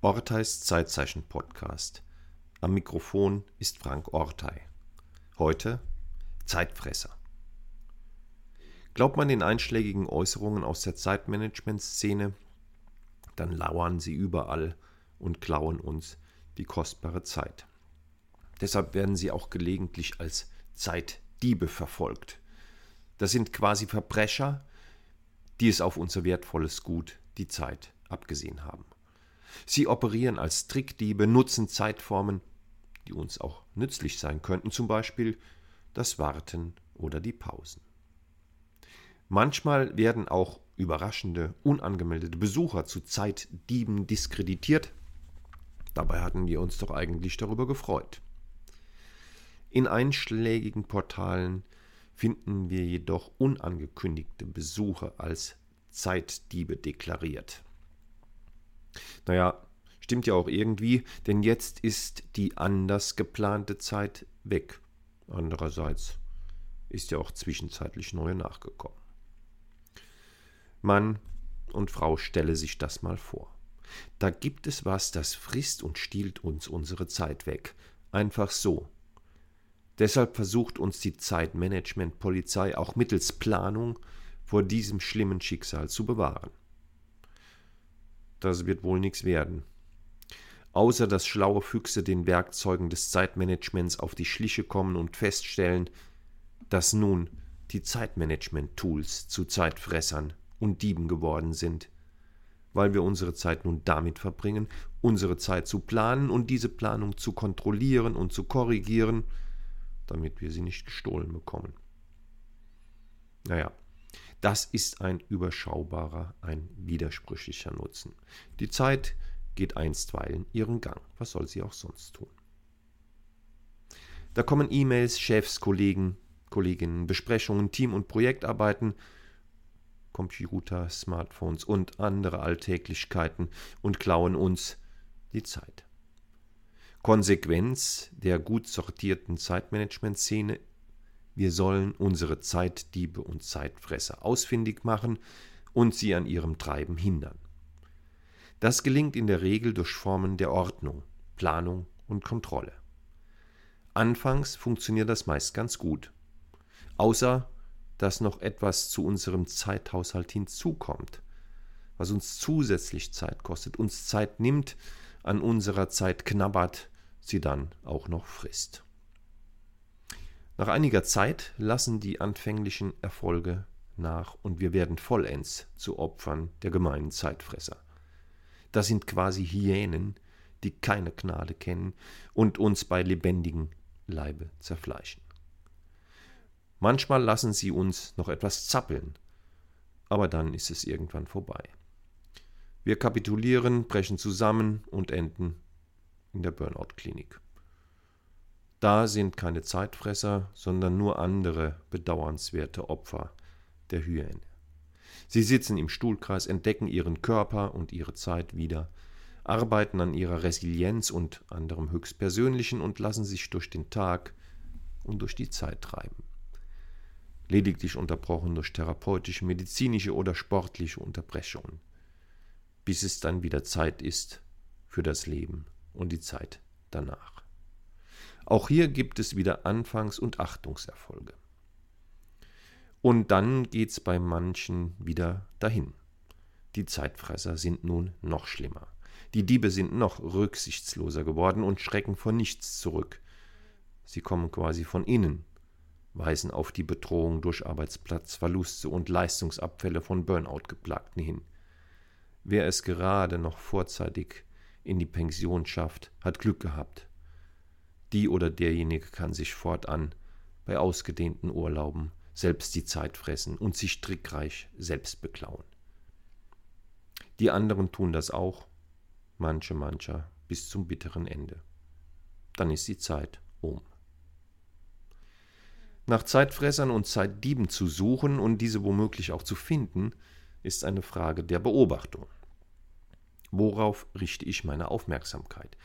Orteis Zeitzeichen Podcast. Am Mikrofon ist Frank Ortei. Heute Zeitfresser. Glaubt man den einschlägigen Äußerungen aus der Zeitmanagement-Szene, dann lauern sie überall und klauen uns die kostbare Zeit. Deshalb werden sie auch gelegentlich als Zeitdiebe verfolgt. Das sind quasi Verbrecher, die es auf unser wertvolles Gut, die Zeit, abgesehen haben. Sie operieren als Trickdiebe, nutzen Zeitformen, die uns auch nützlich sein könnten, zum Beispiel das Warten oder die Pausen. Manchmal werden auch überraschende, unangemeldete Besucher zu Zeitdieben diskreditiert. Dabei hatten wir uns doch eigentlich darüber gefreut. In einschlägigen Portalen finden wir jedoch unangekündigte Besucher als Zeitdiebe deklariert. Naja, stimmt ja auch irgendwie, denn jetzt ist die anders geplante Zeit weg. Andererseits ist ja auch zwischenzeitlich neue nachgekommen. Mann und Frau stelle sich das mal vor. Da gibt es was, das frisst und stiehlt uns unsere Zeit weg. Einfach so. Deshalb versucht uns die Zeitmanagement-Polizei auch mittels Planung vor diesem schlimmen Schicksal zu bewahren das wird wohl nichts werden. Außer dass schlaue Füchse den Werkzeugen des Zeitmanagements auf die Schliche kommen und feststellen, dass nun die Zeitmanagement-Tools zu Zeitfressern und Dieben geworden sind, weil wir unsere Zeit nun damit verbringen, unsere Zeit zu planen und diese Planung zu kontrollieren und zu korrigieren, damit wir sie nicht gestohlen bekommen. Naja, das ist ein überschaubarer, ein widersprüchlicher Nutzen. Die Zeit geht einstweilen ihren Gang. Was soll sie auch sonst tun? Da kommen E-Mails, Chefs, Kollegen, Kolleginnen, Besprechungen, Team- und Projektarbeiten, Computer, Smartphones und andere Alltäglichkeiten und klauen uns die Zeit. Konsequenz der gut sortierten Zeitmanagement-Szene wir sollen unsere Zeitdiebe und Zeitfresser ausfindig machen und sie an ihrem Treiben hindern. Das gelingt in der Regel durch Formen der Ordnung, Planung und Kontrolle. Anfangs funktioniert das meist ganz gut, außer dass noch etwas zu unserem Zeithaushalt hinzukommt, was uns zusätzlich Zeit kostet, uns Zeit nimmt, an unserer Zeit knabbert, sie dann auch noch frisst. Nach einiger Zeit lassen die anfänglichen Erfolge nach und wir werden vollends zu Opfern der gemeinen Zeitfresser. Das sind quasi Hyänen, die keine Gnade kennen und uns bei lebendigem Leibe zerfleischen. Manchmal lassen sie uns noch etwas zappeln, aber dann ist es irgendwann vorbei. Wir kapitulieren, brechen zusammen und enden in der Burnout-Klinik. Da sind keine Zeitfresser, sondern nur andere bedauernswerte Opfer der Hyäne. Sie sitzen im Stuhlkreis, entdecken ihren Körper und ihre Zeit wieder, arbeiten an ihrer Resilienz und anderem Höchstpersönlichen und lassen sich durch den Tag und durch die Zeit treiben. Lediglich unterbrochen durch therapeutische, medizinische oder sportliche Unterbrechungen, bis es dann wieder Zeit ist für das Leben und die Zeit danach. Auch hier gibt es wieder Anfangs- und Achtungserfolge. Und dann geht's bei manchen wieder dahin. Die Zeitfresser sind nun noch schlimmer. Die Diebe sind noch rücksichtsloser geworden und schrecken vor nichts zurück. Sie kommen quasi von innen, weisen auf die Bedrohung durch Arbeitsplatzverluste und Leistungsabfälle von Burnout-Geplagten hin. Wer es gerade noch vorzeitig in die Pension schafft, hat Glück gehabt. Die oder derjenige kann sich fortan bei ausgedehnten Urlauben selbst die Zeit fressen und sich trickreich selbst beklauen. Die anderen tun das auch, manche mancher bis zum bitteren Ende. Dann ist die Zeit um. Nach Zeitfressern und Zeitdieben zu suchen und diese womöglich auch zu finden, ist eine Frage der Beobachtung. Worauf richte ich meine Aufmerksamkeit?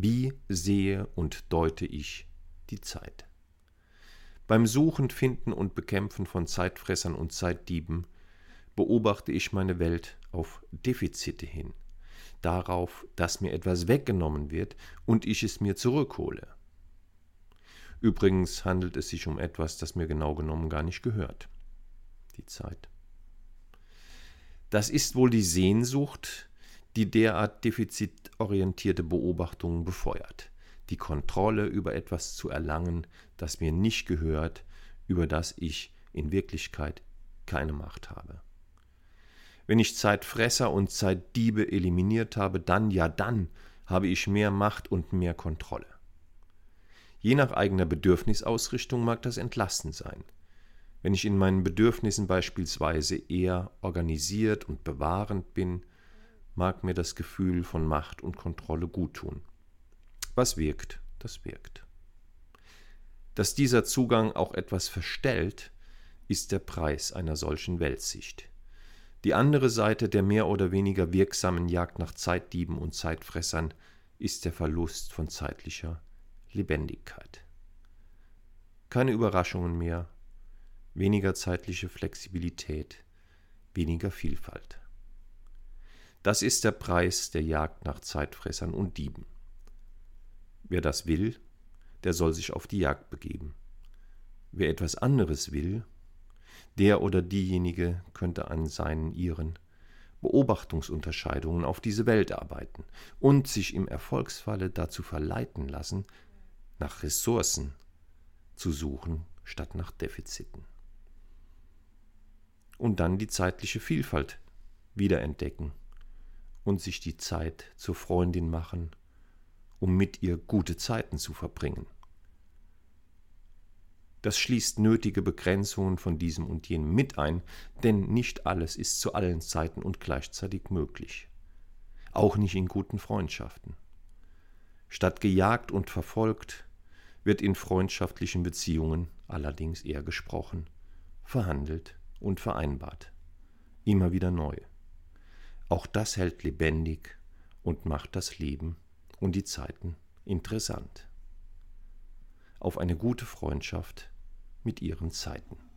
Wie sehe und deute ich die Zeit? Beim Suchen, Finden und Bekämpfen von Zeitfressern und Zeitdieben beobachte ich meine Welt auf Defizite hin. darauf, dass mir etwas weggenommen wird und ich es mir zurückhole. Übrigens handelt es sich um etwas, das mir genau genommen gar nicht gehört. Die Zeit. Das ist wohl die Sehnsucht, die derart defizitorientierte Beobachtungen befeuert, die Kontrolle über etwas zu erlangen, das mir nicht gehört, über das ich in Wirklichkeit keine Macht habe. Wenn ich Zeitfresser und Zeitdiebe eliminiert habe, dann, ja dann, habe ich mehr Macht und mehr Kontrolle. Je nach eigener Bedürfnisausrichtung mag das entlastend sein. Wenn ich in meinen Bedürfnissen beispielsweise eher organisiert und bewahrend bin, mag mir das Gefühl von Macht und Kontrolle guttun. Was wirkt, das wirkt. Dass dieser Zugang auch etwas verstellt, ist der Preis einer solchen Weltsicht. Die andere Seite der mehr oder weniger wirksamen Jagd nach Zeitdieben und Zeitfressern ist der Verlust von zeitlicher Lebendigkeit. Keine Überraschungen mehr, weniger zeitliche Flexibilität, weniger Vielfalt. Das ist der Preis der Jagd nach Zeitfressern und Dieben. Wer das will, der soll sich auf die Jagd begeben. Wer etwas anderes will, der oder diejenige könnte an seinen ihren Beobachtungsunterscheidungen auf diese Welt arbeiten und sich im Erfolgsfalle dazu verleiten lassen, nach Ressourcen zu suchen statt nach Defiziten. Und dann die zeitliche Vielfalt wiederentdecken und sich die Zeit zur Freundin machen, um mit ihr gute Zeiten zu verbringen. Das schließt nötige Begrenzungen von diesem und jenem mit ein, denn nicht alles ist zu allen Zeiten und gleichzeitig möglich. Auch nicht in guten Freundschaften. Statt gejagt und verfolgt wird in freundschaftlichen Beziehungen allerdings eher gesprochen, verhandelt und vereinbart. Immer wieder neu. Auch das hält lebendig und macht das Leben und die Zeiten interessant. Auf eine gute Freundschaft mit ihren Zeiten.